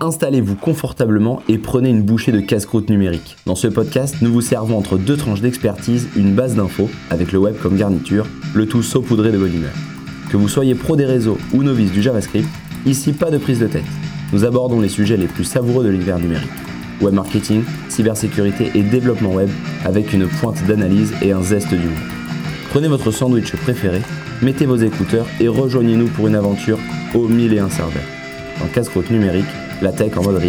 Installez-vous confortablement et prenez une bouchée de casse-croûte numérique. Dans ce podcast, nous vous servons entre deux tranches d'expertise une base d'infos avec le web comme garniture, le tout saupoudré de bonne humeur. Que vous soyez pro des réseaux ou novice du JavaScript, ici pas de prise de tête. Nous abordons les sujets les plus savoureux de l'univers numérique. Web marketing, cybersécurité et développement web avec une pointe d'analyse et un zeste d'humour. Prenez votre sandwich préféré, mettez vos écouteurs et rejoignez-nous pour une aventure au mille et un serveurs. En casse-croûte numérique, la tech en mode.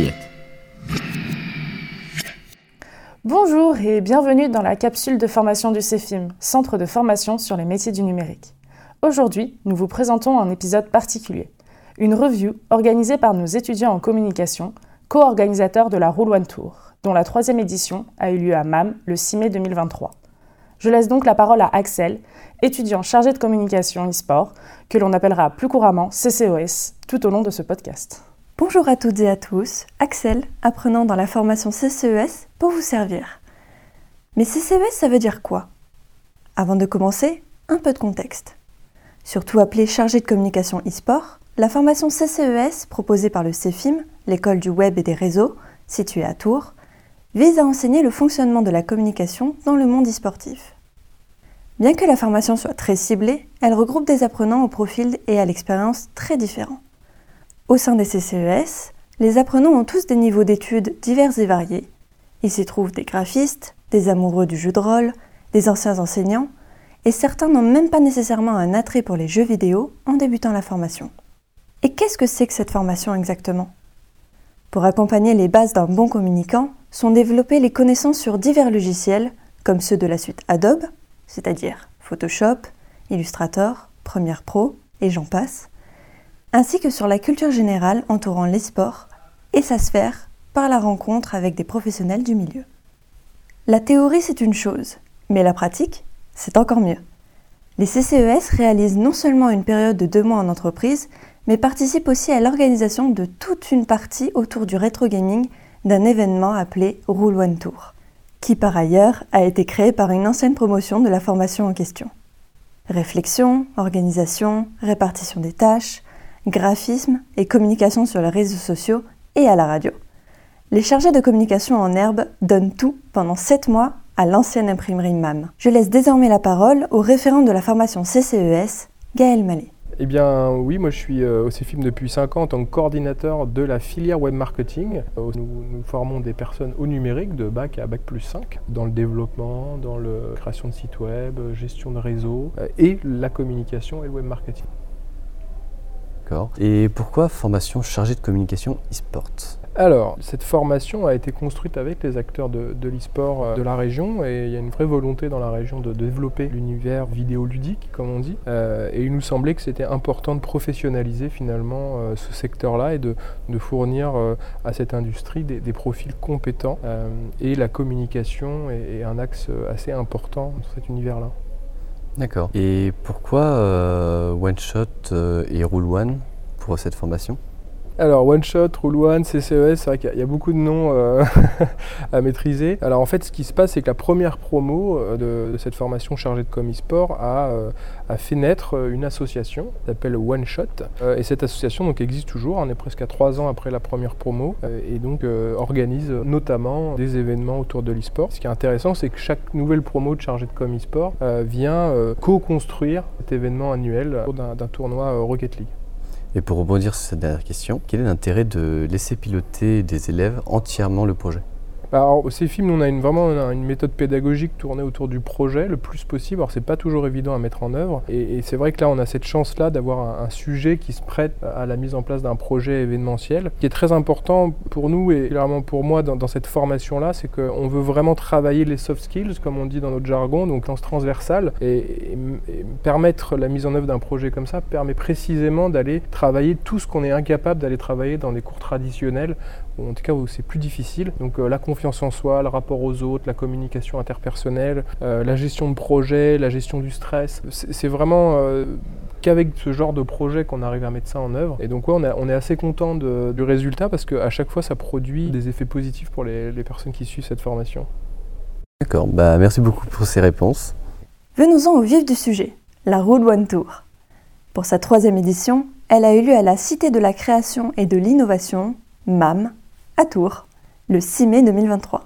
Bonjour et bienvenue dans la capsule de formation du CEFIM, Centre de formation sur les métiers du numérique. Aujourd'hui, nous vous présentons un épisode particulier, une review organisée par nos étudiants en communication, co-organisateurs de la Roule One Tour, dont la troisième édition a eu lieu à MAM le 6 mai 2023. Je laisse donc la parole à Axel, étudiant chargé de communication e-sport, que l'on appellera plus couramment CCOS, tout au long de ce podcast. Bonjour à toutes et à tous, Axel, apprenant dans la formation CCES pour vous servir. Mais CCES, ça veut dire quoi? Avant de commencer, un peu de contexte. Surtout appelée chargée de communication e-sport, la formation CCES proposée par le CEFIM, l'école du web et des réseaux, située à Tours, vise à enseigner le fonctionnement de la communication dans le monde e-sportif. Bien que la formation soit très ciblée, elle regroupe des apprenants au profil et à l'expérience très différents. Au sein des CCES, les apprenants ont tous des niveaux d'études divers et variés. Il s'y trouve des graphistes, des amoureux du jeu de rôle, des anciens enseignants, et certains n'ont même pas nécessairement un attrait pour les jeux vidéo en débutant la formation. Et qu'est-ce que c'est que cette formation exactement? Pour accompagner les bases d'un bon communicant, sont développées les connaissances sur divers logiciels, comme ceux de la suite Adobe, c'est-à-dire Photoshop, Illustrator, Premiere Pro, et j'en passe, ainsi que sur la culture générale entourant les sports et sa sphère par la rencontre avec des professionnels du milieu. La théorie, c'est une chose, mais la pratique, c'est encore mieux. Les CCES réalisent non seulement une période de deux mois en entreprise, mais participent aussi à l'organisation de toute une partie autour du rétro gaming d'un événement appelé Rule One Tour, qui par ailleurs a été créé par une ancienne promotion de la formation en question. Réflexion, organisation, répartition des tâches, graphisme et communication sur les réseaux sociaux et à la radio. Les chargés de communication en herbe donnent tout pendant 7 mois à l'ancienne imprimerie MAM. Je laisse désormais la parole au référent de la formation CCES, Gaël Mallet. Eh bien oui, moi je suis euh, au CFIM depuis 5 ans en tant que coordinateur de la filière web marketing. Euh, nous, formons des personnes au numérique de bac à bac plus 5 dans le développement, dans la création de sites web, gestion de réseau euh, et la communication et le web marketing. Et pourquoi formation chargée de communication e-sport? Alors, cette formation a été construite avec les acteurs de, l'e-sport euh, de la région et il y a une vraie volonté dans la région de développer l'univers vidéoludique, comme on dit. Euh, et il nous semblait que c'était important de professionnaliser finalement euh, ce secteur-là et de, fournir à cette industrie des, profils compétents. et la communication est, est, un axe assez important dans cet univers-là. D'accord. Et pourquoi One Shot et Rule One pour cette formation? Alors One Shot, Rule One, CCES, c'est vrai qu'il y, a beaucoup de noms euh, à maîtriser. Alors en fait, ce qui se passe, c'est que la première promo euh, de, cette formation chargée de com e-sport euh, a, fait naître une association qui s'appelle One Shot. et cette association donc existe toujours. On est presque à trois ans après la première promo et donc organise notamment des événements autour de l'e-sport. Ce qui est intéressant, c'est que chaque nouvelle promo de chargée de com e-sport vient co-construire cet événement annuel d'un tournoi Rocket League. Et pour rebondir sur cette dernière question, quel est l'intérêt de laisser piloter des élèves entièrement le projet? Alors, ces films, on a une, vraiment une méthode pédagogique tournée autour du projet le plus possible. Alors, c'est pas toujours évident à mettre en œuvre. Et, c'est vrai que là, on a cette chance-là d'avoir un, sujet qui se prête à la mise en place d'un projet événementiel. Qui est très important pour nous et clairement pour moi dans, cette formation-là, c'est qu'on veut vraiment travailler les soft skills, comme on dit dans notre jargon, donc lance transversale. Et, permettre la mise en œuvre d'un projet comme ça permet précisément d'aller travailler tout ce qu'on est incapable d'aller travailler dans des cours traditionnels en tout cas où c'est plus difficile. Donc euh, la confiance en soi, le rapport aux autres, la communication interpersonnelle, euh, la gestion de projet, la gestion du stress. C'est vraiment euh, qu'avec ce genre de projet qu'on arrive à mettre ça en œuvre. Et donc ouais, on, est assez content du résultat parce qu'à chaque fois ça produit des effets positifs pour les, les personnes qui suivent cette formation. D'accord, bah, merci beaucoup pour ces réponses. Venons-en au vif du sujet, la Road One Tour. Pour sa troisième édition, elle a eu lieu à la Cité de la Création et de l'Innovation MAM, à Tours, le 6 mai 2023.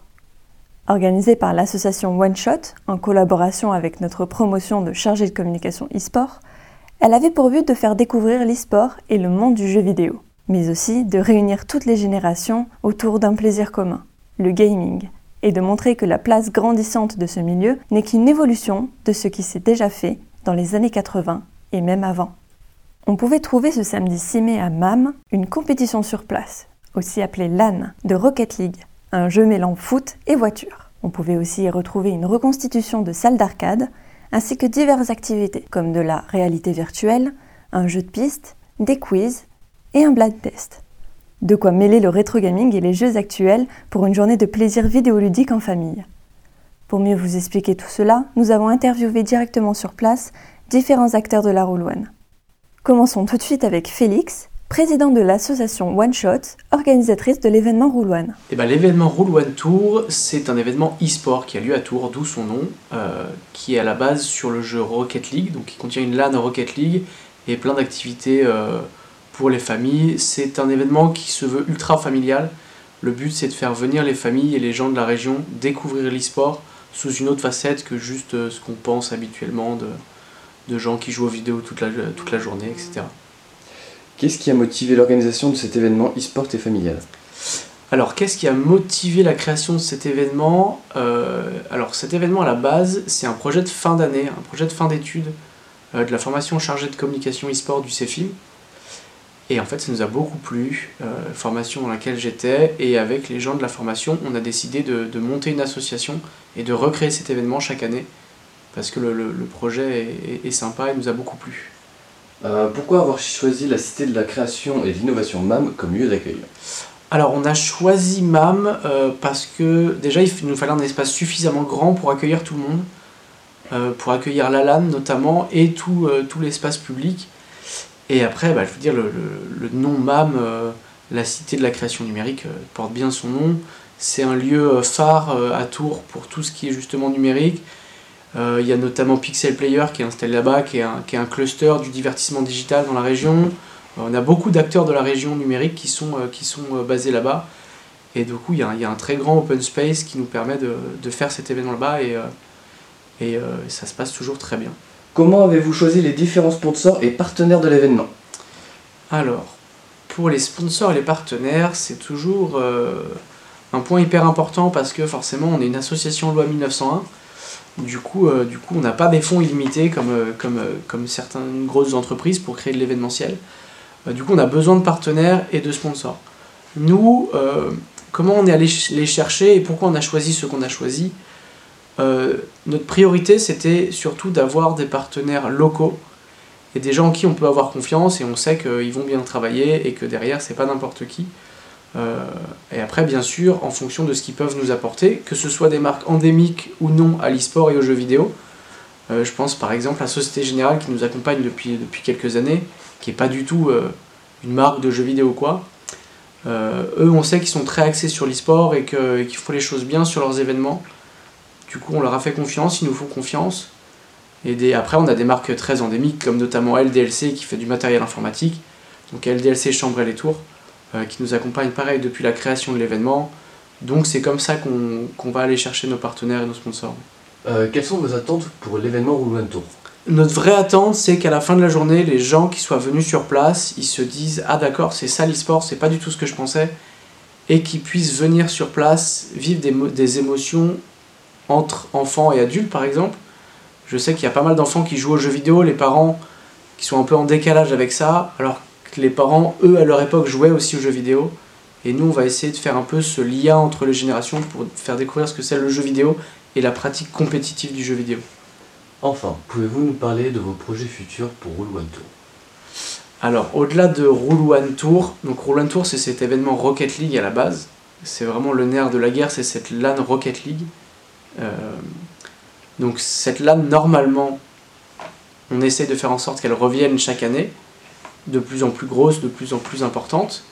Organisée par l'association One Shot en collaboration avec notre promotion de chargé de communication e-sport, elle avait pour but de faire découvrir l'e-sport et le monde du jeu vidéo, mais aussi de réunir toutes les générations autour d'un plaisir commun, le gaming, et de montrer que la place grandissante de ce milieu n'est qu'une évolution de ce qui s'est déjà fait dans les années 80 et même avant. On pouvait trouver ce samedi 6 mai à MAM une compétition sur place, aussi appelée LAN, de Rocket League, un jeu mêlant foot et voiture. On pouvait aussi y retrouver une reconstitution de salles d'arcade, ainsi que diverses activités, comme de la réalité virtuelle, un jeu de piste, des quiz et un blind test. De quoi mêler le rétro gaming et les jeux actuels pour une journée de plaisir vidéoludique en famille. Pour mieux vous expliquer tout cela, nous avons interviewé directement sur place différents acteurs de la Roll One. Commençons tout de suite avec Félix, président de l'association One Shot, organisatrice de l'événement Roll One. Eh ben, l'événement Roll One Tour, c'est un événement e-sport qui a lieu à Tours, d'où son nom, euh, qui est à la base sur le jeu Rocket League, donc qui contient une LAN Rocket League et plein d'activités euh, pour les familles. C'est un événement qui se veut ultra familial. Le but, c'est de faire venir les familles et les gens de la région découvrir l'e-sport sous une autre facette que juste euh, ce qu'on pense habituellement de, de gens qui jouent aux vidéos toute la, toute la journée, etc. Qu'est-ce qui a motivé l'organisation de cet événement e-sport et familial? Alors, qu'est-ce qui a motivé la création de cet événement? Euh, Alors, cet événement à la base, c'est un projet de fin d'année, un projet de fin d'études euh, de la formation chargée de communication e-sport du CEFIM. Et en fait, ça nous a beaucoup plu, euh, formation dans laquelle j'étais, et avec les gens de la formation, on a décidé de, monter une association et de recréer cet événement chaque année, parce que le, projet est, sympa et nous a beaucoup plu. Euh, pourquoi avoir choisi la Cité de la Création et de l'Innovation MAM comme lieu d'accueil? Alors on a choisi MAM euh, parce que déjà il nous fallait un espace suffisamment grand pour accueillir tout le monde, euh, pour accueillir la LAN notamment et tout, tout l'espace public. Et après, bah, je veux dire, le, le, nom MAM, la Cité de la Création Numérique, porte bien son nom. C'est un lieu phare à Tours pour tout ce qui est justement numérique. Il y a notamment Pixel Player qui est installé là-bas, qui, qui, est un cluster du divertissement digital dans la région. on a beaucoup d'acteurs de la région numérique qui sont, qui sont basés là-bas. Et du coup, il y, a, il y, a un très grand open space qui nous permet de, de faire cet événement là-bas et, et ça se passe toujours très bien. Comment avez-vous choisi les différents sponsors et partenaires de l'événement? Alors, pour les sponsors et les partenaires, c'est toujours euh, un point hyper important parce que forcément, on est une association loi 1901. Du coup, euh, du coup on n'a pas des fonds illimités comme, euh, comme, comme certaines grosses entreprises pour créer de l'événementiel. du coup, on a besoin de partenaires et de sponsors. Nous, comment on est allé les chercher et pourquoi on a choisi ce qu'on a choisi? Euh, notre priorité, c'était surtout d'avoir des partenaires locaux et des gens en qui on peut avoir confiance et on sait qu'ils vont bien travailler et que derrière, c'est pas n'importe qui. Euh, et après, bien sûr, en fonction de ce qu'ils peuvent nous apporter, que ce soit des marques endémiques ou non à l'e-sport et aux jeux vidéo. Euh, je pense par exemple à Société Générale qui nous accompagne depuis, depuis quelques années, qui n'est pas du tout euh, une marque de jeux vidéo quoi. Euh, eux, on sait qu'ils sont très axés sur l'e-sport et qu'ils qu font les choses bien sur leurs événements. Du coup, on leur a fait confiance, ils nous font confiance. Et après, on a des marques très endémiques, comme notamment LDLC qui fait du matériel informatique. Donc LDLC Chambre et les Tours, qui nous accompagne pareil depuis la création de l'événement. Donc c'est comme ça qu'on qu va aller chercher nos partenaires et nos sponsors. Euh, quelles sont vos attentes pour l'événement Roulement Tour Notre vraie attente, c'est qu'à la fin de la journée, les gens qui soient venus sur place, ils se disent Ah d'accord, c'est ça l'e-sport, c'est pas du tout ce que je pensais. Et qu'ils puissent venir sur place, vivre des, des émotions entre enfants et adultes par exemple. Je sais qu'il y a pas mal d'enfants qui jouent aux jeux vidéo, les parents qui sont un peu en décalage avec ça, alors les parents, eux, à leur époque, jouaient aussi aux jeux vidéo. Et nous, on va essayer de faire un peu ce lien entre les générations pour faire découvrir ce que c'est le jeu vidéo et la pratique compétitive du jeu vidéo. Enfin, pouvez-vous nous parler de vos projets futurs pour Roll One Tour? Alors, au-delà de Roll One Tour, donc Roll One Tour, c'est cet événement Rocket League à la base. C'est vraiment le nerf de la guerre, c'est cette LAN Rocket League. Euh, donc cette LAN, normalement, on essaie de faire en sorte qu'elle revienne chaque année, de plus en plus grosse, de plus en plus importante.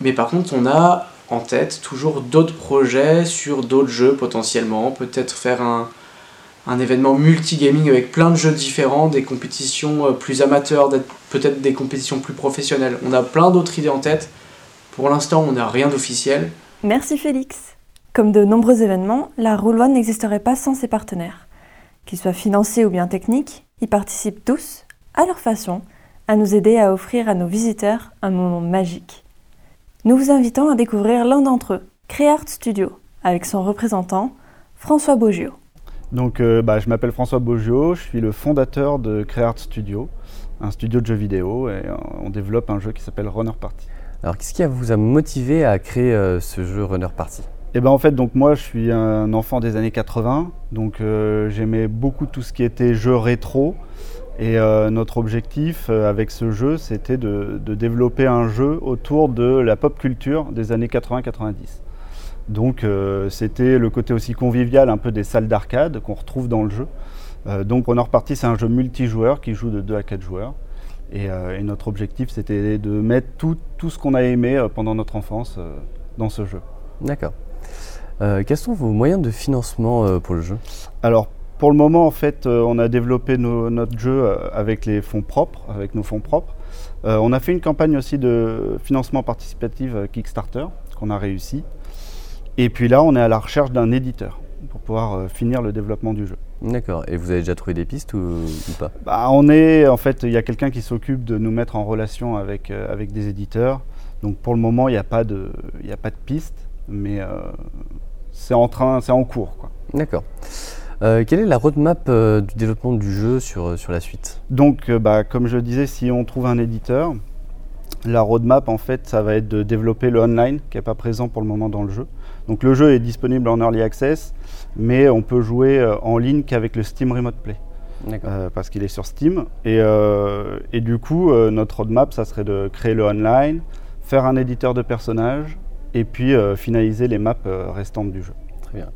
Mais par contre, on a en tête toujours d'autres projets sur d'autres jeux potentiellement. Peut-être faire un, un événement multigaming avec plein de jeux différents, des compétitions plus amateurs, peut-être des compétitions plus professionnelles. On a plein d'autres idées en tête Pour l'instant, on n'a rien d'officiel. Merci Félix. Comme de nombreux événements, la Roule n'existerait pas sans ses partenaires. Qu'ils soient financiers ou bien techniques, ils participent tous, à leur façon, à nous aider à offrir à nos visiteurs un moment magique. Nous vous invitons à découvrir l'un d'entre eux, Créart Studio, avec son représentant, François Beaugio. Donc, euh, bah, je m'appelle François Beaugio, je suis le fondateur de Créart Studio, un studio de jeux vidéo, et euh, on développe un jeu qui s'appelle Runner Party. Alors, qu'est-ce qui vous a motivé à créer euh, ce jeu Runner Party? Et eh ben en fait, donc moi, je suis un enfant des années 80, donc j'aimais beaucoup tout ce qui était jeux rétro. Et notre objectif avec ce jeu, c'était de, de, développer un jeu autour de la pop culture des années 80-90. Donc euh, c'était le côté aussi convivial un peu des salles d'arcade qu'on retrouve dans le jeu. Euh, donc Runner Party c'est un jeu multijoueur qui joue de 2 à 4 joueurs. Euh, et, notre objectif c'était de mettre tout, tout ce qu'on a aimé pendant notre enfance dans ce jeu. D'accord. quels sont vos moyens de financement pour le jeu? Alors pour le moment en fait on a développé notre jeu avec les fonds propres, avec nos fonds propres. on a fait une campagne aussi de financement participatif Kickstarter qu'on a réussi. Et puis là, on est à la recherche d'un éditeur pour pouvoir euh, finir le développement du jeu. D'accord. Et vous avez déjà trouvé des pistes ou, pas? Bah, On est, en fait, il y a quelqu'un qui s'occupe de nous mettre en relation avec, euh, avec des éditeurs. Donc pour le moment, il n'y a, pas de, a pas de piste, mais euh, c'est en train, c'est en cours. D'accord. Quelle est la roadmap du développement du jeu sur, sur la suite? Donc, bah, comme je disais, si on trouve un éditeur, la roadmap, en fait, ça va être de développer le online, qui n'est pas présent pour le moment dans le jeu. Donc le jeu est disponible en early access, mais on peut jouer euh, en ligne qu'avec le Steam Remote Play. Euh, parce qu'il est sur Steam. Et, euh, du coup, notre roadmap, ça serait de créer le online, faire un éditeur de personnages, et puis finaliser les maps restantes du jeu. Très bien.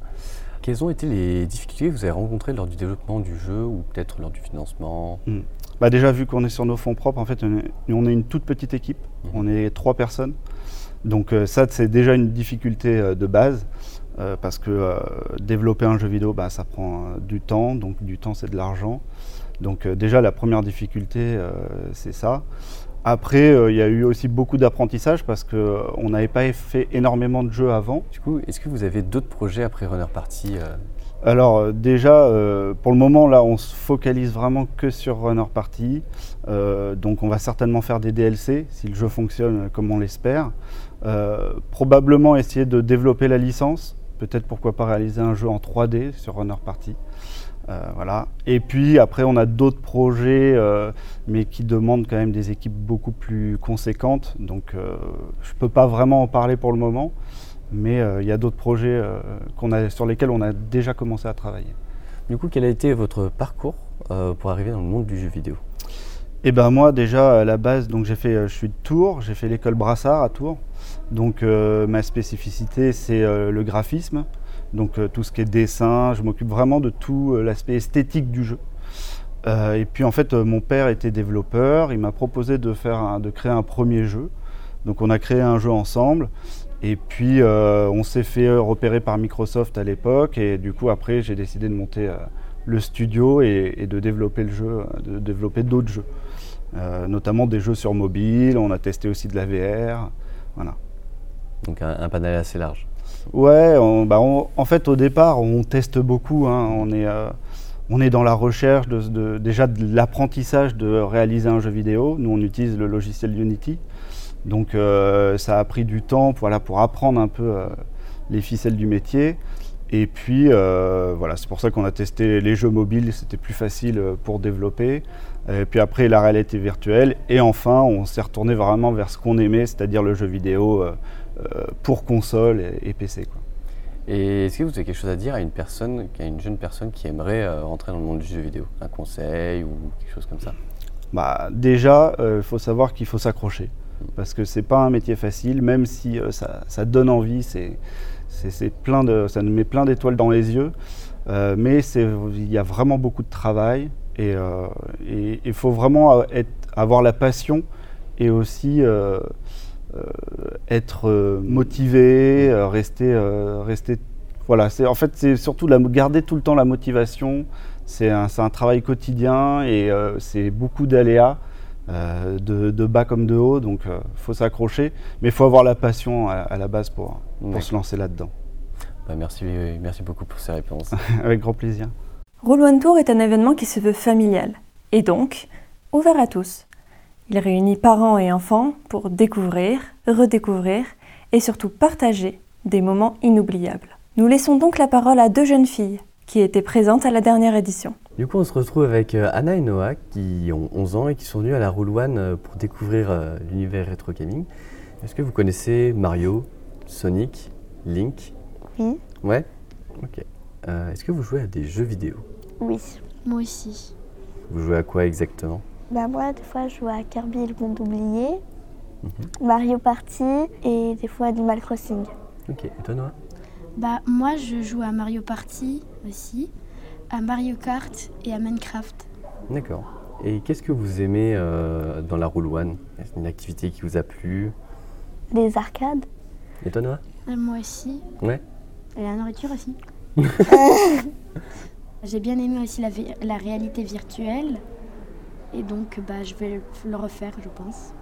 Quelles ont été les difficultés que vous avez rencontrées lors du développement du jeu ou peut-être lors du financement? Hmm. bah Déjà, vu qu'on est sur nos fonds propres, en fait, on est, une toute petite équipe. Mhm. On est trois personnes. Donc euh, ça, c'est déjà une difficulté euh, de base. Euh, parce que développer un jeu vidéo, bah, ça prend du temps, donc du temps c'est de l'argent. Donc déjà la première difficulté, c'est ça. Après, il y a eu aussi beaucoup d'apprentissage parce qu'on n'avait pas fait énormément de jeux avant. Du coup, est-ce que vous avez d'autres projets après Runner Party alors déjà, pour le moment, là, on se focalise vraiment que sur Runner Party. donc on va certainement faire des DLC si le jeu fonctionne comme on l'espère. Euh, probablement essayer de développer la licence, peut-être pourquoi pas réaliser un jeu en 3D sur Runner Party. Euh, voilà. Et puis après, on a d'autres projets, euh, mais qui demandent quand même des équipes beaucoup plus conséquentes. Donc, je ne peux pas vraiment en parler pour le moment, mais il y a d'autres projets qu'on a, sur lesquels on a déjà commencé à travailler. Du coup, quel a été votre parcours pour arriver dans le monde du jeu vidéo? Eh ben moi, déjà à la base, donc j'ai fait, je suis de Tours, j'ai fait l'école Brassard à Tours. Donc euh, ma spécificité, c'est euh, le graphisme, donc euh, tout ce qui est dessin. Je m'occupe vraiment de tout l'aspect esthétique du jeu. et puis en fait, mon père était développeur. Il m'a proposé de, faire de créer un premier jeu. Donc on a créé un jeu ensemble. Et puis on s'est fait repérer par Microsoft à l'époque. Et du coup après, j'ai décidé de monter le studio et, de développer le jeu, de développer d'autres jeux. notamment des jeux sur mobile. On a testé aussi de la VR. Voilà. Donc un, panel assez large. Ouais, bah, en fait au départ on teste beaucoup, hein. on, est, euh, on est dans la recherche de, déjà de l'apprentissage de réaliser un jeu vidéo. Nous on utilise le logiciel Unity, donc euh, ça a pris du temps pour, voilà, pour apprendre un peu euh, les ficelles du métier. Et puis voilà, c'est pour ça qu'on a testé les jeux mobiles, c'était plus facile pour développer. Et puis après la réalité virtuelle. Et enfin on s'est retourné vraiment vers ce qu'on aimait, c'est-à-dire le jeu vidéo pour console et, PC. Quoi. Et est-ce que vous avez quelque chose à dire à une personne, à une jeune personne qui aimerait euh, rentrer dans le monde du jeu vidéo? Un conseil ou quelque chose comme ça? Bah, Déjà, il euh, faut savoir qu'il faut s'accrocher. Parce que c'est pas un métier facile, même si ça, ça, donne envie, c'est, c'est, plein de, ça nous met plein d'étoiles dans les yeux. mais il y a vraiment beaucoup de travail et il faut vraiment être, avoir la passion et aussi euh, être euh, motivé, euh, rester, rester. Voilà, c'est en fait c'est surtout la, garder tout le temps la motivation. C'est un, un, travail quotidien et c'est beaucoup d'aléas. euh, de, bas comme de haut, donc il faut s'accrocher, mais il faut avoir la passion à, la base pour, pour se lancer là-dedans. Bah, merci, merci beaucoup pour ces réponses. Avec grand plaisir. Roll One Tour est un événement qui se veut familial et donc ouvert à tous. Il réunit parents et enfants pour découvrir, redécouvrir et surtout partager des moments inoubliables. Nous laissons donc la parole à deux jeunes filles qui étaient présentes à la dernière édition. Du coup, on se retrouve avec euh, Anna et Noah qui ont 11 ans et qui sont venus à la Roll One euh, pour découvrir euh, l'univers rétro gaming. Est-ce que vous connaissez Mario, Sonic, Link? Oui. Ouais? Ok. Est-ce que vous jouez à des jeux vidéo? Oui. Moi aussi. Vous jouez à quoi exactement? Bah moi, des fois, je joue à Kirby le monde oublié, mhm. Mario Party et des fois Animal Crossing. Ok. Et toi, Noah? Bah moi, je joue à Mario Party aussi à Mario Kart et à Minecraft. D'accord. Et qu'est-ce que vous aimez euh, dans la Roule One? Est-ce une activité qui vous a plu? Les arcades. Et toi, Noah? Euh, Moi aussi. Ouais. Et la nourriture aussi. J'ai bien aimé aussi la, la, réalité virtuelle. Et donc, bah, je vais le refaire, je pense.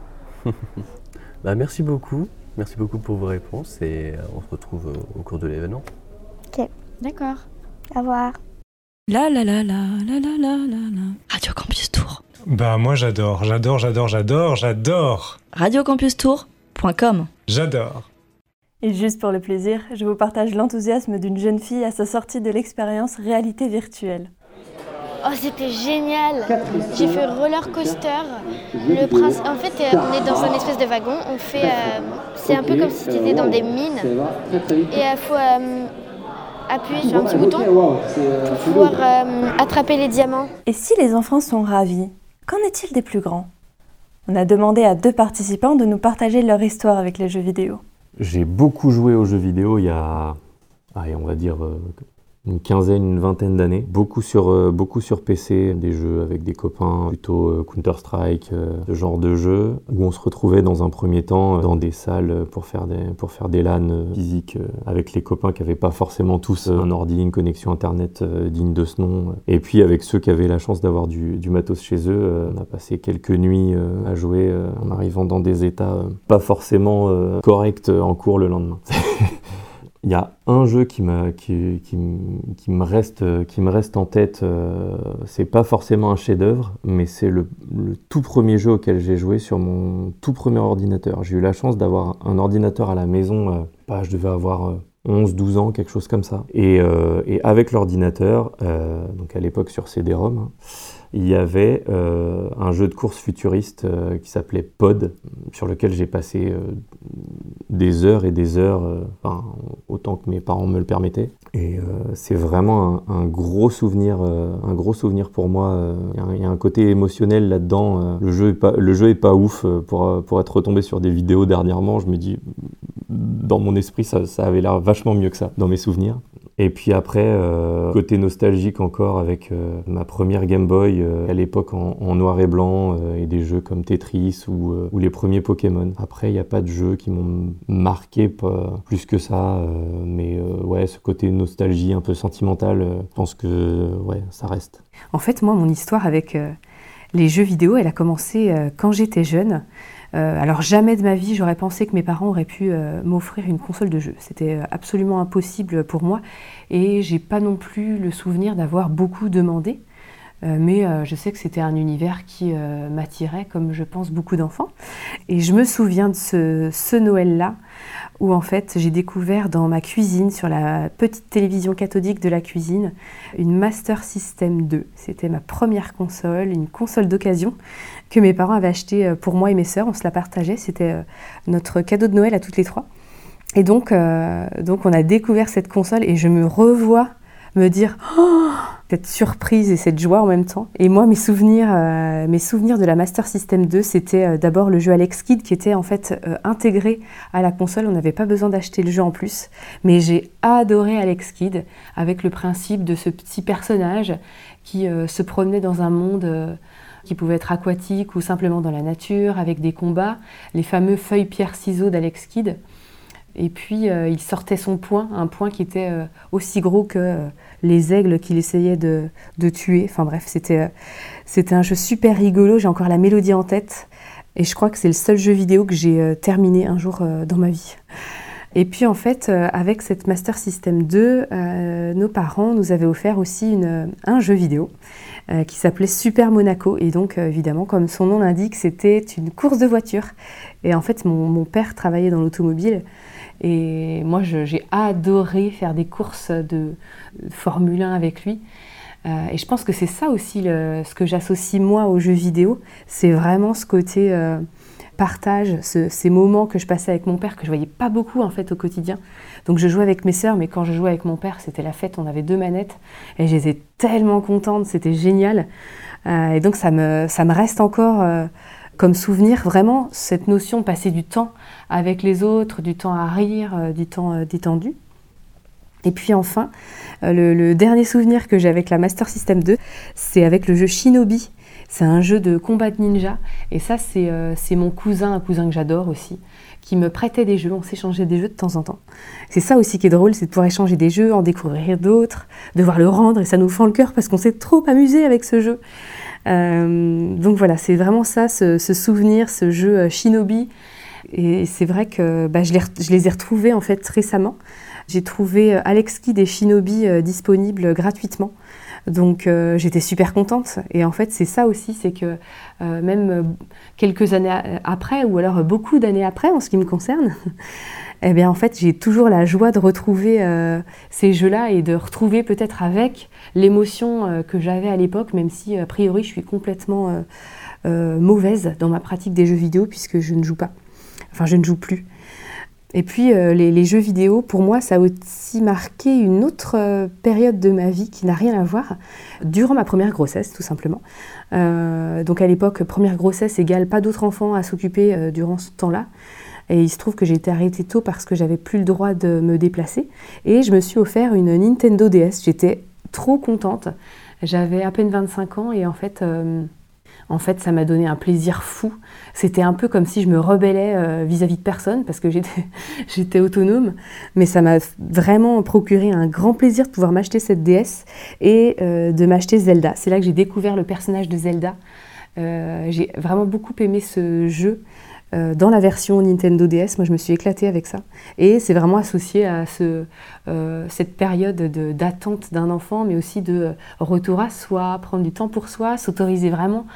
bah, merci beaucoup. Merci beaucoup pour vos réponses et euh, on se retrouve au cours de l'événement. Ok. D'accord. Au revoir. La la la la la la la la Radio Campus Tour. Bah moi j'adore, j'adore, j'adore, j'adore, j'adore. Radiocampustour.com. J'adore. Et juste pour le plaisir, je vous partage l'enthousiasme d'une jeune fille à sa sortie de l'expérience réalité virtuelle. Oh, c'était génial J'ai fait roller coaster. Le prince... En fait, euh, on est dans un espèce de wagon. On fait... Euh, c'est un peu comme si tu étais dans des mines. Et il faut euh, appuyer sur un petit bouton pour pouvoir euh, attraper les diamants. Et si les enfants sont ravis, qu'en est-il des plus grands? On a demandé à deux participants de nous partager leur histoire avec les jeux vidéo. J'ai beaucoup joué aux jeux vidéo il y a, on va dire, euh, une quinzaine, une vingtaine d'années. Beaucoup sur, euh, beaucoup sur PC, des jeux avec des copains, plutôt euh, Counter-Strike, euh, ce genre de jeu, où on se retrouvait dans un premier temps dans des salles pour faire des, pour faire des LAN physiques avec les copains qui n'avaient pas forcément tous un ordi, une connexion Internet digne de ce nom. Et puis avec ceux qui avaient la chance d'avoir du, du, matos chez eux, on a passé quelques nuits à jouer en arrivant dans des états pas forcément corrects en cours le lendemain. Il y a un jeu qui, me, reste, qui me reste en tête. Euh, c'est pas forcément un chef-d'œuvre, mais c'est le, tout premier jeu auquel j'ai joué sur mon tout premier ordinateur. J'ai eu la chance d'avoir un ordinateur à la maison. Euh, bah, je devais avoir 11, euh, 12 ans, quelque chose comme ça. Et, et avec l'ordinateur, donc à l'époque sur CD-ROM, hein, il y avait euh, un jeu de course futuriste euh, qui s'appelait Pod, sur lequel j'ai passé euh, des heures et des heures, autant que mes parents me le permettaient. Et c'est vraiment un, gros souvenir, un gros souvenir pour moi. Il y, a un côté émotionnel là-dedans. le jeu est pas, le jeu est pas ouf pour pour être retombé sur des vidéos dernièrement. Je me dis, dans mon esprit, ça, ça avait l'air vachement mieux que ça, dans mes souvenirs. Et puis après, euh, côté nostalgique encore avec euh, ma première Game Boy euh, à l'époque en, noir et blanc et des jeux comme Tetris ou, ou les premiers Pokémon. Après, il n'y a pas de jeux qui m'ont marqué pas plus que ça, mais ouais, ce côté nostalgie un peu sentimental, je pense que ouais, ça reste. En fait, moi, mon histoire avec les jeux vidéo, elle a commencé quand j'étais jeune. Euh, alors jamais de ma vie j'aurais pensé que mes parents auraient pu euh, m'offrir une console de jeu. C'était euh, absolument impossible pour moi et j'ai pas non plus le souvenir d'avoir beaucoup demandé. Mais je sais que c'était un univers qui m'attirait, comme je pense beaucoup d'enfants. Et je me souviens de ce Noël-là où en fait j'ai découvert dans ma cuisine, sur la petite télévision cathodique de la cuisine, une Master System 2. C'était ma première console, une console d'occasion que mes parents avaient achetée euh, pour moi et mes sœurs. On se la partageait, c'était euh, notre cadeau de Noël à toutes les trois. Et donc, euh, donc on a découvert cette console et je me revois me dire oh, cette surprise et cette joie en même temps. Et moi, mes souvenirs, euh, mes souvenirs de la Master System 2, c'était euh, d'abord le jeu Alex Kidd qui était en fait euh, intégré à la console. On n'avait pas besoin d'acheter le jeu en plus. Mais j'ai adoré Alex Kidd avec le principe de ce petit personnage qui se promenait dans un monde qui pouvait être aquatique ou simplement dans la nature, avec des combats, les fameux feuilles pierre ciseaux d'Alex Kidd. Et puis il sortait son poing, un poing qui était aussi gros que les aigles qu'il essayait de, de, tuer. Enfin bref, c'était c'était un jeu super rigolo. J'ai encore la mélodie en tête. Et je crois que c'est le seul jeu vidéo que j'ai terminé un jour dans ma vie. Et puis en fait, euh, avec cette Master System 2, euh, nos parents nous avaient offert aussi un jeu vidéo euh, qui s'appelait Super Monaco. Et donc évidemment, comme son nom l'indique, c'était une course de voiture. Et en fait, mon, mon père travaillait dans l'automobile. Et moi, j'ai adoré faire des courses de Formule 1 avec lui. et je pense que c'est ça aussi ce que j'associe moi aux jeux vidéo. C'est vraiment ce côté partage, ces moments que je passais avec mon père, que je voyais pas beaucoup en fait au quotidien. Donc je jouais avec mes sœurs, mais quand je jouais avec mon père, c'était la fête, on avait deux manettes, et j'étais tellement contente, c'était génial. Euh, et donc ça me, ça me reste encore euh, comme souvenir vraiment cette notion de passer du temps avec les autres, du temps à rire, euh, du temps détendu. Et puis enfin, le, le, dernier souvenir que j'ai avec la Master System 2, c'est avec le jeu Shinobi c'est un jeu de combat de ninja. Et ça, euh, c'est mon cousin, un cousin que j'adore aussi, qui me prêtait des jeux. On s'échangeait des jeux de temps en temps. C'est ça aussi qui est drôle, c'est de pouvoir échanger des jeux, en découvrir d'autres, devoir le rendre. Et ça nous fend le cœur parce qu'on s'est trop amusé avec ce jeu. Euh, donc voilà, c'est vraiment ça, ce, souvenir, ce jeu euh, Shinobi. Et c'est vrai que bah, je, les, ai retrouvés en fait récemment. J'ai trouvé Alex Kidd et Shinobi disponibles gratuitement. Donc euh, j'étais super contente. Et en fait, c'est ça aussi, c'est que euh, même euh, quelques années après, ou alors beaucoup d'années après en ce qui me concerne, eh bien en fait, j'ai toujours la joie de retrouver ces jeux-là et de retrouver peut-être avec l'émotion que j'avais à l'époque, même si a priori je suis complètement mauvaise dans ma pratique des jeux vidéo puisque je ne joue pas. Enfin, je ne joue plus. Et puis euh, les, jeux vidéo, pour moi, ça a aussi marqué une autre euh, période de ma vie qui n'a rien à voir, durant ma première grossesse, tout simplement. Euh, donc à l'époque, première grossesse égale pas d'autres enfants à s'occuper durant ce temps-là. Et il se trouve que j'ai été arrêtée tôt parce que j'avais plus le droit de me déplacer. Et je me suis offert une Nintendo DS. J'étais trop contente. J'avais à peine 25 ans et en fait en fait, ça m'a donné un plaisir fou. C'était un peu comme si je me rebellais euh, vis-à-vis de personne parce que j'étais autonome. Mais ça m'a vraiment procuré un grand plaisir de pouvoir m'acheter cette DS et euh, de m'acheter Zelda. C'est là que j'ai découvert le personnage de Zelda. Euh, j'ai vraiment beaucoup aimé ce jeu. Euh, dans la version Nintendo DS, moi je me suis éclatée avec ça. Et c'est vraiment associé à ce, euh, cette période d'attente d'un enfant, mais aussi de retour à soi, prendre du temps pour soi, s'autoriser vraiment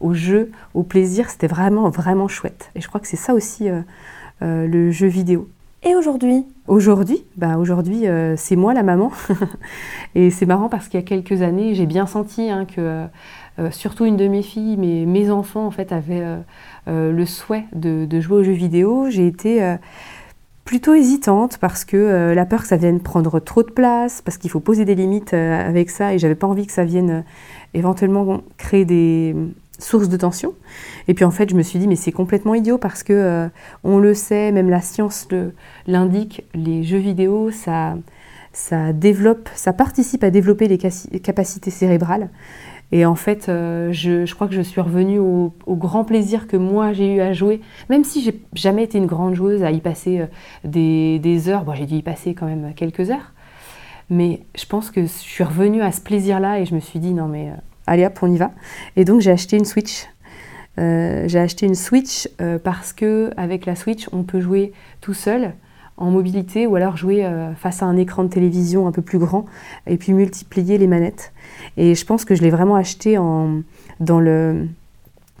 au jeu, au plaisir. C'était vraiment, vraiment chouette. Et je crois que c'est ça aussi euh, le jeu vidéo. Et aujourd'hui? Aujourd'hui, bah aujourd'hui c'est moi la maman. et c'est marrant parce qu'il y a quelques années, j'ai bien senti hein, que surtout une de mes filles, mais mes enfants en fait avaient euh, le souhait de, jouer aux jeux vidéo, j'ai été euh, plutôt hésitante parce que euh, la peur que ça vienne prendre trop de place, parce qu'il faut poser des limites avec ça et j'avais pas envie que ça vienne éventuellement créer des sources de tension. Et puis en fait, je me suis dit mais c'est complètement idiot parce que on le sait, même la science l'indique, les jeux vidéo ça développe, ça participe à développer les capacités cérébrales. Et en fait, euh, je, crois que je suis revenue au, grand plaisir que moi j'ai eu à jouer, même si j'ai jamais été une grande joueuse à y passer euh, des, heures. Bon, j'ai dû y passer quand même quelques heures. Mais je pense que je suis revenue à ce plaisir-là et je me suis dit, non mais euh, allez hop, on y va. Et donc j'ai acheté une Switch. j'ai acheté une Switch parce que avec la Switch, on peut jouer tout seul en mobilité ou alors jouer face à un écran de télévision un peu plus grand et puis multiplier les manettes. Et je pense que je l'ai vraiment acheté en, dans, le,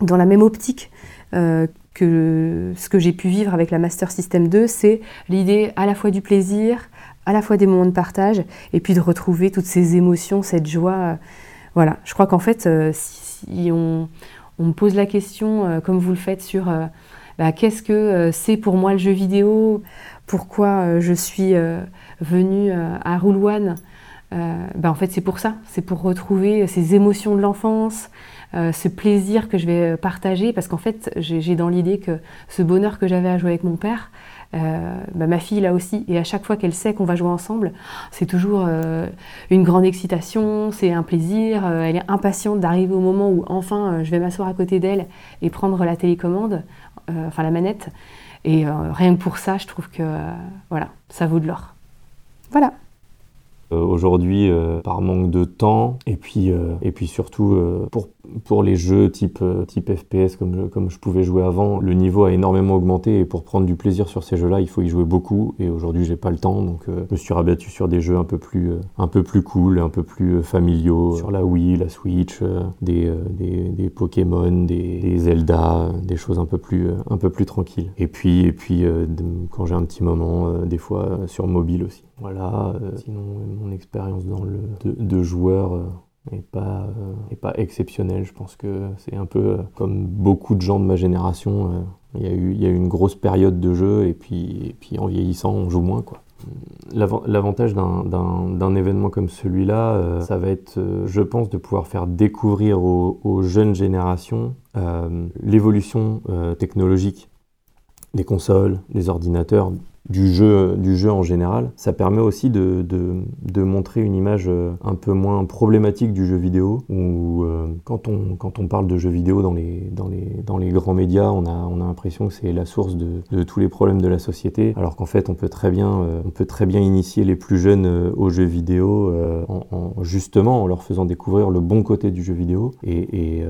dans la même optique euh, que ce que j'ai pu vivre avec la Master System 2, c'est l'idée à la fois du plaisir, à la fois des moments de partage, et puis de retrouver toutes ces émotions, cette joie. Voilà, je crois qu'en fait, euh, si, on, on, me pose la question, euh, comme vous le faites, sur bah, qu'est-ce que c'est pour moi le jeu vidéo, pourquoi je suis venue à Roulouane euh, bah, en fait c'est pour ça, c'est pour retrouver ces émotions de l'enfance, euh, ce plaisir que je vais partager, parce qu'en fait j'ai dans l'idée que ce bonheur que j'avais à jouer avec mon père, bah, ma fille là aussi, et à chaque fois qu'elle sait qu'on va jouer ensemble, c'est toujours une grande excitation, c'est un plaisir, elle est impatiente d'arriver au moment où enfin je vais m'asseoir à côté d'elle et prendre la télécommande, enfin la manette. Et rien que pour ça, je trouve que voilà, ça vaut de l'or. Voilà. Aujourd'hui, par manque de temps, et puis, et puis surtout pour pour les jeux type, euh, type FPS comme je, comme je pouvais jouer avant, le niveau a énormément augmenté et pour prendre du plaisir sur ces jeux-là, il faut y jouer beaucoup et aujourd'hui j'ai pas le temps donc euh, je me suis rabattu sur des jeux un peu plus, euh, un peu plus cool, un peu plus familiaux, sur la Wii, la Switch, des, des, Pokémon, des, des, Zelda, des choses un peu plus, un peu plus tranquilles. Et puis, et puis quand j'ai un petit moment, des fois sur mobile aussi. Voilà, sinon mon expérience dans le de, de joueur et pas, euh, pas exceptionnel. Je pense que c'est un peu euh, comme beaucoup de gens de ma génération. Euh, il y, a eu, une grosse période de jeu et puis, en vieillissant, on joue moins. L'avantage d'un événement comme celui-là, ça va être, je pense, de pouvoir faire découvrir aux, aux jeunes générations l'évolution technologique des consoles, des ordinateurs, du jeu, du jeu en général. Ça permet aussi de, de, montrer une image euh, un peu moins problématique du jeu vidéo, où euh, quand, on, quand on parle de jeux vidéo dans les, dans les, dans les grands médias, on a, on a l'impression que c'est la source de, de, tous les problèmes de la société, alors qu'en fait on peut, très bien, euh, on peut très bien initier les plus jeunes aux jeux vidéo en, justement en leur faisant découvrir le bon côté du jeu vidéo, et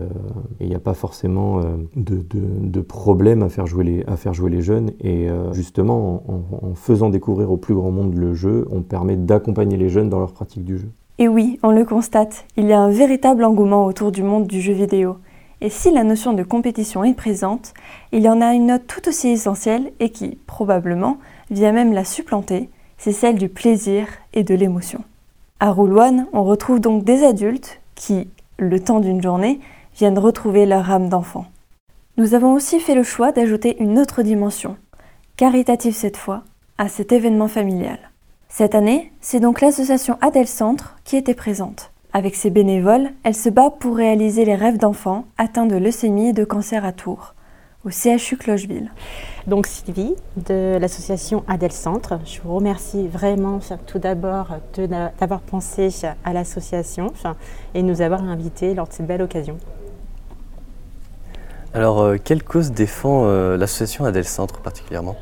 il n'y a pas forcément de, de, de, problème à faire jouer les, à faire jouer les jeunes, et justement en, en, faisant découvrir au plus grand monde le jeu, on permet d'accompagner les jeunes dans leur pratique du jeu. Et oui, on le constate, il y a un véritable engouement autour du monde du jeu vidéo. Et si la notion de compétition est présente, il y en a une note tout aussi essentielle et qui, probablement, vient même la supplanter, c'est celle du plaisir et de l'émotion. À Rouloane, on retrouve donc des adultes qui, le temps d'une journée, viennent retrouver leur âme d'enfant. Nous avons aussi fait le choix d'ajouter une autre dimension, caritative cette fois, à cet événement familial. Cette année, c'est donc l'association Adèle Centre qui était présente. Avec ses bénévoles, elle se bat pour réaliser les rêves d'enfants atteints de leucémie et de cancer à Tours, au CHU Clocheville. Donc Sylvie de l'association Adèle Centre, je vous remercie vraiment tout d'abord d'avoir pensé à l'association et nous avoir invités lors de cette belle occasion. Alors, euh, quelle cause défend euh, l'association Adèle Centre particulièrement?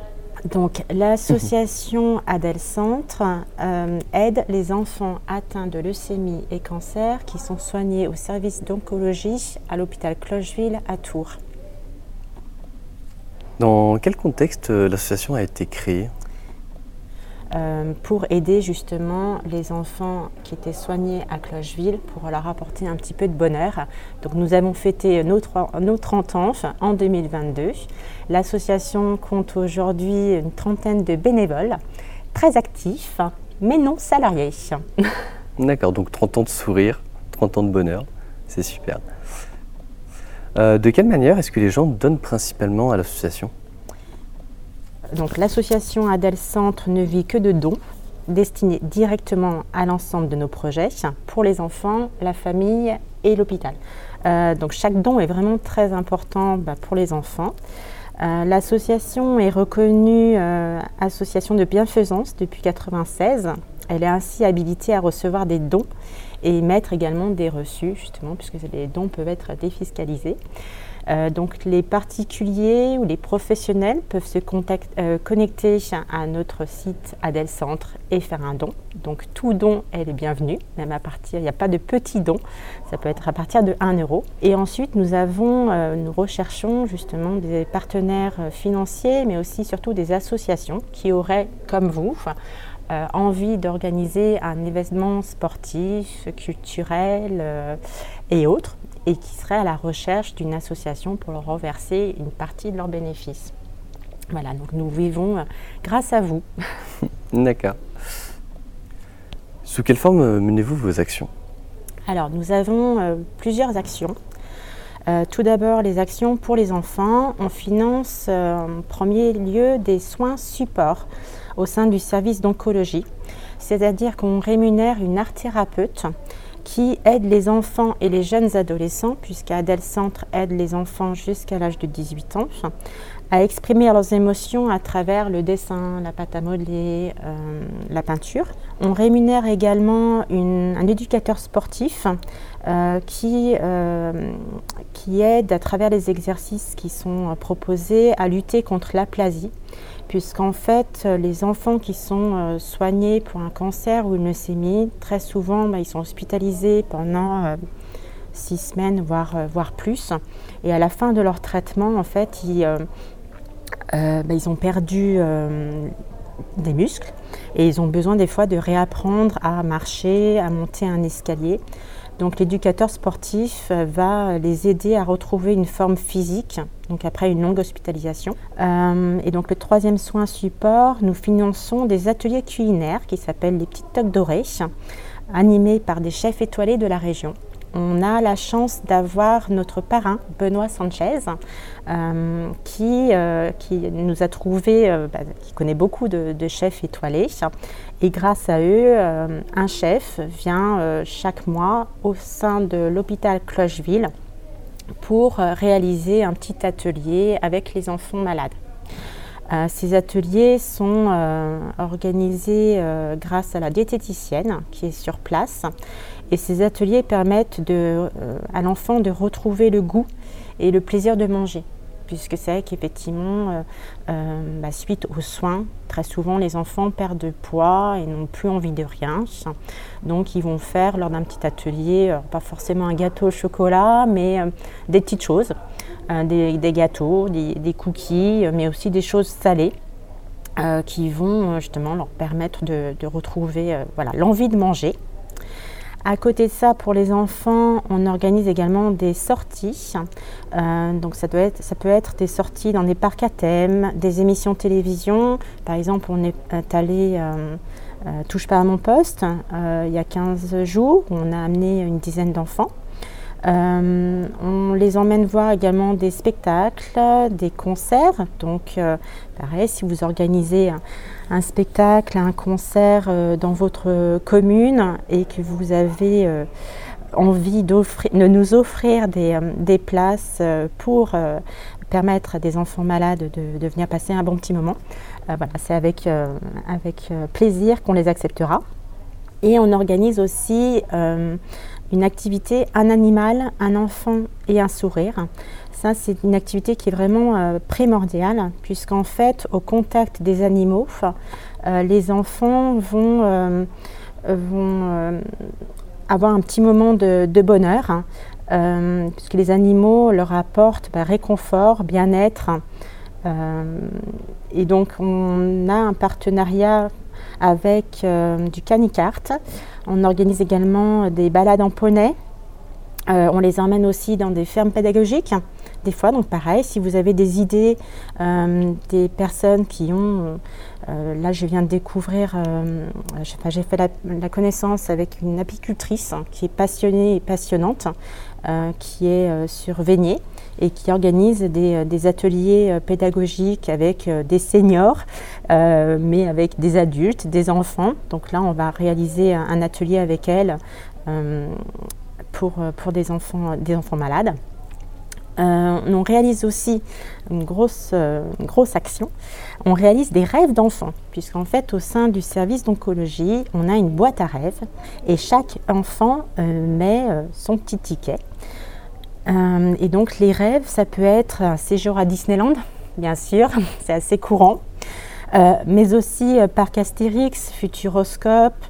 Donc, l'association Adèle Centre euh, aide les enfants atteints de leucémie et cancer qui sont soignés au service d'oncologie à l'hôpital Clocheville à Tours. Dans quel contexte euh, l'association a été créée? Euh, pour aider justement les enfants qui étaient soignés à Clocheville pour leur apporter un petit peu de bonheur. Donc nous avons fêté nos, 30 ans en 2022. L'association compte aujourd'hui une trentaine de bénévoles très actifs mais non salariés. D'accord, donc 30 ans de sourire, 30 ans de bonheur, c'est super. Euh, de quelle manière est-ce que les gens donnent principalement à l'association? Donc l'association Adèle Centre ne vit que de dons destinés directement à l'ensemble de nos projets pour les enfants, la famille et l'hôpital. Euh, donc chaque don est vraiment très important bah, pour les enfants. Euh, l'association est reconnue euh, association de bienfaisance depuis 1996. Elle est ainsi habilitée à recevoir des dons et émettre également des reçus, justement, puisque les dons peuvent être défiscalisés. Euh, donc les particuliers ou les professionnels peuvent se euh, connecter à notre site Adèle Centre et faire un don. Donc tout don est bienvenu, même à partir, il n'y a pas de petits dons, ça peut être à partir de 1 euro. Et ensuite nous avons, euh, nous recherchons justement des partenaires financiers, mais aussi surtout des associations qui auraient, comme vous, envie d'organiser un événement sportif, culturel et autres et qui seraient à la recherche d'une association pour leur reverser une partie de leurs bénéfices. Voilà, donc nous vivons euh, grâce à vous. D'accord. Sous quelle forme euh, menez-vous vos actions? Alors, nous avons euh, plusieurs actions. tout d'abord, les actions pour les enfants. On finance en premier lieu des soins support au sein du service d'oncologie, c'est-à-dire qu'on rémunère une art thérapeute qui aide les enfants et les jeunes adolescents, puisqu'Adel Centre aide les enfants jusqu'à l'âge de 18 ans, à exprimer leurs émotions à travers le dessin, la pâte à modeler, euh, la peinture. On rémunère également un éducateur sportif euh, qui, euh, qui aide à travers les exercices qui sont proposés à lutter contre l'aplasie puisqu'en fait, les enfants qui sont soignés pour un cancer ou une leucémie, très souvent, bah, ils sont hospitalisés pendant six semaines, voire, voire plus. Et à la fin de leur traitement, en fait, ils, euh, bah, ont perdu euh, des muscles et ils ont besoin des fois de réapprendre à marcher, à monter un escalier. Donc l'éducateur sportif euh, va les aider à retrouver une forme physique, donc après une longue hospitalisation. et donc le troisième soin support, nous finançons des ateliers culinaires qui s'appellent les petites toques dorées, animés par des chefs étoilés de la région on a la chance d'avoir notre parrain, Benoît Sanchez, euh, euh, qui, nous a trouvé, euh, bah, qui connaît beaucoup de, chefs étoilés. Et grâce à eux, un chef vient chaque mois au sein de l'hôpital Clocheville pour réaliser un petit atelier avec les enfants malades. ces ateliers sont organisés grâce à la diététicienne qui est sur place et ces ateliers permettent euh, à l'enfant de retrouver le goût et le plaisir de manger. Puisque c'est vrai qu'effectivement, euh, euh, bah, suite aux soins, très souvent les enfants perdent de poids et n'ont plus envie de rien. Donc ils vont faire lors d'un petit atelier, pas forcément un gâteau au chocolat, mais des petites choses, des, gâteaux, des, cookies, mais aussi des choses salées. qui vont justement leur permettre de, de retrouver voilà, l'envie de manger à côté de ça, pour les enfants, on organise également des sorties. Euh, donc ça, peut être des sorties dans des parcs à thème, des émissions télévision. Par exemple, on est allé euh, euh, Touche pas à mon poste il y a 15 jours. On a amené une dizaine d'enfants. On les emmène voir également des spectacles, des concerts. Donc, pareil, si vous organisez un spectacle, un concert euh, dans votre commune et que vous avez euh, envie de nous offrir des, euh, places pour permettre à des enfants malades de, venir passer un bon petit moment, voilà, c'est avec, avec plaisir qu'on les acceptera. Et on organise aussi une activité, un animal, un enfant et un sourire. Ça, c'est une activité qui est vraiment euh, primordiale, puisqu'en fait, au contact des animaux, euh, les enfants vont, euh, vont avoir un petit moment de, bonheur, hein, puisque les animaux leur apportent bah, réconfort, bien-être. et donc, on a un partenariat avec du Canicart. On organise également des balades en poney. on les emmène aussi dans des fermes pédagogiques des fois. Donc pareil, si vous avez des idées, euh, des personnes qui ont... Euh, là, je viens de découvrir, euh, j'ai fait la, connaissance avec une apicultrice qui est passionnée et passionnante, qui est sur et qui organise des, ateliers pédagogiques avec des seniors, mais avec des adultes, des enfants. Donc là, on va réaliser un, atelier avec elle pour, pour des, enfants, des enfants malades. Euh, on réalise aussi une grosse, euh, grosse action. On réalise des rêves d'enfants, puisqu'en fait, au sein du service d'oncologie, on a une boîte à rêves et chaque enfant euh, met son petit ticket. Et donc, les rêves, ça peut être un séjour à Disneyland, bien sûr, c'est assez courant, mais aussi parc Astérix, Futuroscope.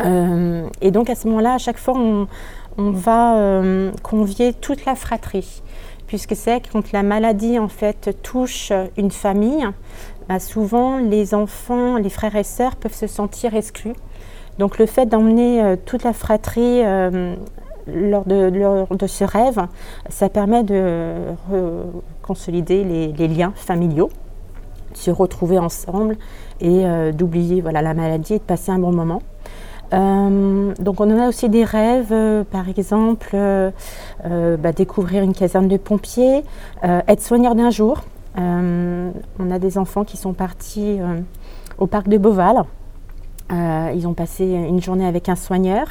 et donc, à ce moment-là, à chaque fois, on, va convier toute la fratrie puisque c'est quand la maladie en fait touche une famille, bah, souvent les enfants, les frères et sœurs peuvent se sentir exclus. Donc le fait d'emmener euh, toute la fratrie euh, lors, de, ce rêve, ça permet de consolider les, liens familiaux, de se retrouver ensemble et euh, d'oublier voilà, la maladie et de passer un bon moment. Euh, donc on en a aussi des rêves, euh, par exemple bah, découvrir une caserne de pompiers, être soigneur d'un jour. on a des enfants qui sont partis au parc de Beauval. ils ont passé une journée avec un soigneur.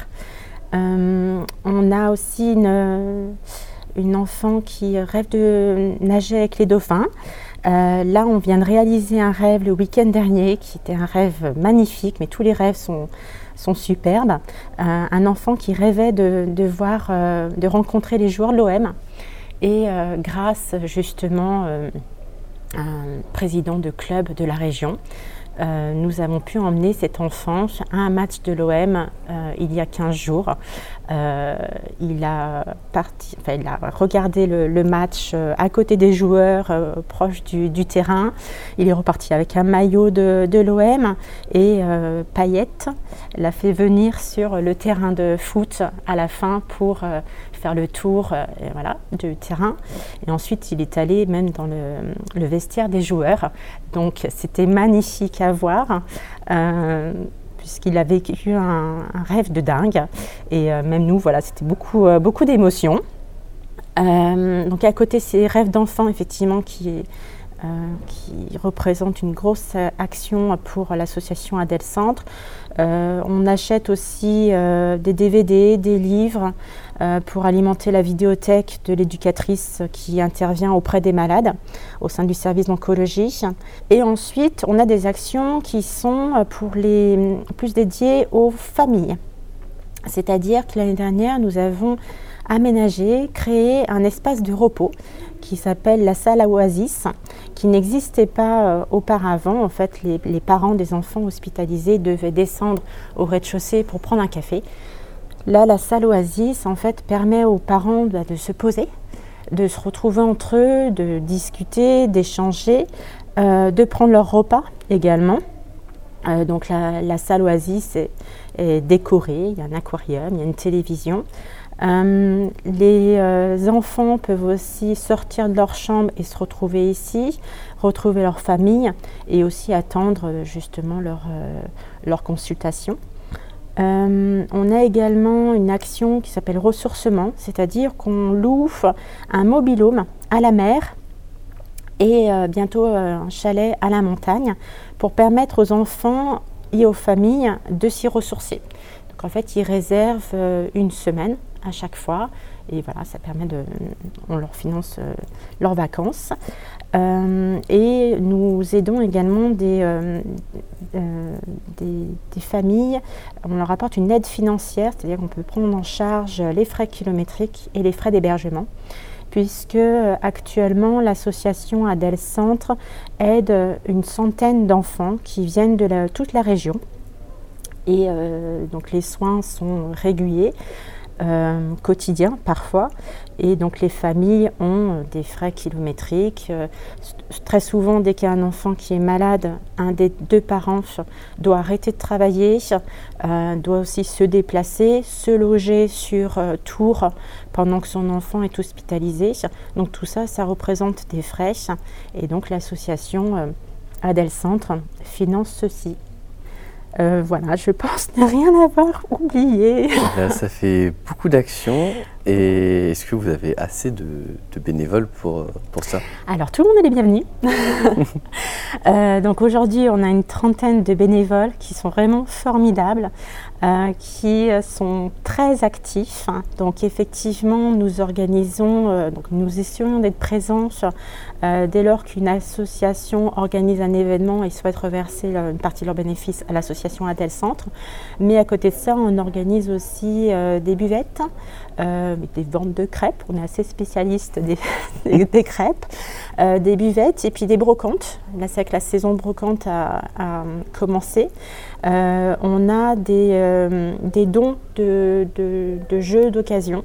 On a aussi une, enfant qui rêve de nager avec les dauphins. là, on vient de réaliser un rêve le week-end dernier qui était un rêve magnifique, mais tous les rêves sont, superbes. un enfant qui rêvait de, voir, de rencontrer les joueurs de l'OM. Et grâce justement un président de club de la région. Euh, nous avons pu emmener cet enfant à un match de l'OM euh, il y a 15 jours. Euh, il, a regardé le, match à côté des joueurs, proche du, terrain. Il est reparti avec un maillot de, de l'OM et Payette l'a fait venir sur le terrain de foot à la fin pour faire le tour euh, voilà, du terrain. Et ensuite, il est allé même dans le, vestiaire des joueurs. Donc, c'était magnifique à voir. Euh, puisqu'il a vécu un, rêve de dingue. Et euh, même nous, voilà, c'était beaucoup, beaucoup d'émotions. donc à côté ces rêves d'enfant, effectivement, qui, qui représentent une grosse action pour l'association Adèle Centre, on achète aussi des DVD, des livres, euh, pour alimenter la vidéothèque de l'éducatrice qui intervient auprès des malades au sein du service d'oncologie. Et ensuite, on a des actions qui sont euh, pour les plus dédiées aux familles. C'est-à-dire que l'année dernière, nous avons aménagé, créé un espace de repos qui s'appelle la salle à oasis, qui n'existait pas euh, auparavant. En fait, les, parents des enfants hospitalisés devaient descendre au rez-de-chaussée pour prendre un café. Là, la salle Oasis, en fait, permet aux parents bah, de se poser, de se retrouver entre eux, de discuter, d'échanger, euh, de prendre leur repas également. Euh, donc la, salle Oasis est, décorée, il y a un aquarium, il y a une télévision. Euh, les enfants peuvent aussi sortir de leur chambre et se retrouver ici, retrouver leur famille et aussi attendre justement leur, consultation. Euh, on a également une action qui s'appelle ressourcement, c'est-à-dire qu'on loue un mobilhome à la mer et euh, bientôt euh, un chalet à la montagne pour permettre aux enfants et aux familles de s'y ressourcer. Donc en fait, ils réservent une semaine à chaque fois et voilà, ça permet de, on leur finance leurs vacances. Euh, et nous aidons également euh, euh, des, des, familles. On leur apporte une aide financière, c'est-à-dire qu'on peut prendre en charge les frais kilométriques et les frais d'hébergement, puisque actuellement l'association Adèle Centre aide une centaine d'enfants qui viennent de toute la région. Et donc les soins sont réguliers. Euh, quotidien parfois. Et donc les familles ont des frais kilométriques. Euh, très souvent, dès qu'il y a un enfant qui est malade, un des deux parents doit arrêter de travailler, euh, doit aussi se déplacer, se loger sur Tours pendant que son enfant est hospitalisé. Donc tout ça, ça représente des frais. Et donc l'association Adèle Centre finance ceci. Euh, voilà, je pense ne rien avoir oublié. ça fait beaucoup d'actions. Et est-ce que vous avez assez de, bénévoles pour, pour ça? Alors, tout le monde est les bienvenus. Euh, donc aujourd'hui, on a une trentaine de bénévoles qui sont vraiment formidables, euh, qui sont très actifs. Donc effectivement, nous organisons, donc nous essayons d'être présents dès lors qu'une association organise un événement et souhaite reverser une partie de leurs bénéfices à l'association Adèle Centre. Mais à côté de ça, on organise aussi des buvettes. Euh, des ventes de crêpes, on est assez spécialiste des, crêpes, euh, des buvettes et puis des brocantes. Là, c'est que la saison brocante a, commencé. Euh, on a des, dons de, jeux d'occasion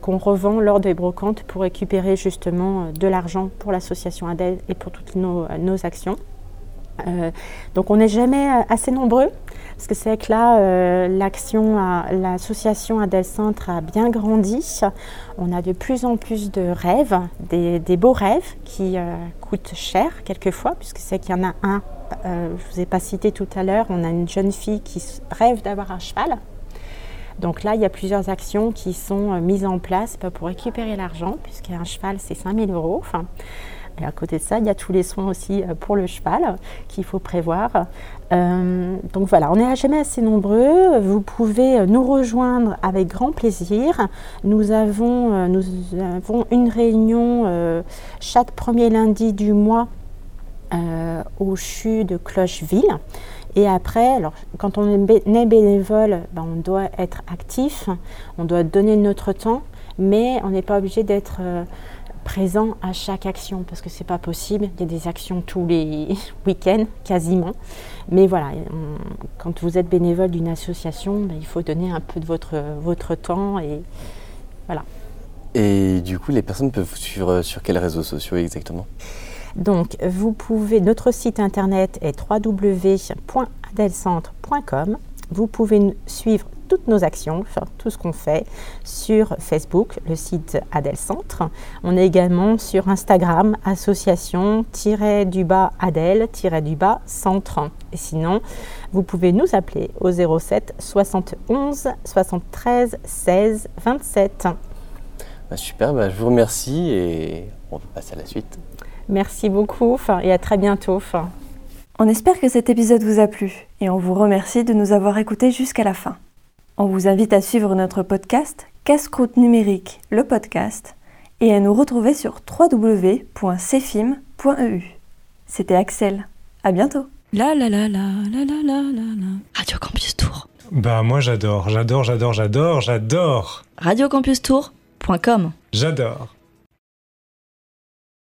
qu'on revend lors des brocantes pour récupérer justement de l'argent pour l'association Adèle et pour toutes nos actions. donc on n'est jamais assez nombreux. Parce que c'est que là, euh, l'action, l'association Adèle Centre a bien grandi. On a de plus en plus de rêves, des, beaux rêves qui euh, coûtent cher quelquefois, puisque c'est qu'il y en a un, euh, je ne vous ai pas cité tout à l'heure, on a une jeune fille qui rêve d'avoir un cheval. Donc là, il y a plusieurs actions qui sont mises en place pour récupérer l'argent, puisqu'un cheval, c'est 5000 euros. Et à côté de ça, il y a tous les soins aussi pour le cheval qu'il faut prévoir. Euh, donc voilà, on n'est jamais assez nombreux. Vous pouvez nous rejoindre avec grand plaisir. Nous avons, avons une réunion chaque premier lundi du mois au CHU de Clocheville. Et après, alors, quand on est bénévole, ben, on doit être actif, on doit donner notre temps, mais on n'est pas obligé d'être présent à chaque action parce que c'est pas possible. Il y a des actions tous les week-ends quasiment. Mais voilà, quand vous êtes bénévole d'une association, ben, il faut donner un peu de votre, votre temps et voilà. Et du coup, les personnes peuvent vous suivre sur quels réseaux sociaux exactement? Donc, vous pouvez, notre site internet est www.adelcentre.com. Vous pouvez suivre toutes nos actions, tout ce qu'on fait sur Facebook, le site Adel Centre. On est également sur Instagram, association-du-bas Adel-du-bas Centre. Et sinon, vous pouvez nous appeler au 07 71 73 16 27. super, bah, je vous remercie et on va passer à la suite. Merci beaucoup et à très bientôt. On espère que cet épisode vous a plu et on vous remercie de nous avoir écoutés jusqu'à la fin. On vous invite à suivre notre podcast Casse-croûte numérique, le podcast, et à nous retrouver sur www.cfim.eu. C'était Axel. À bientôt. La la la la la la la la Radio Campus Tour. Bah moi j'adore, j'adore, j'adore, j'adore, j'adore. Radiocampus Tour.com. J'adore.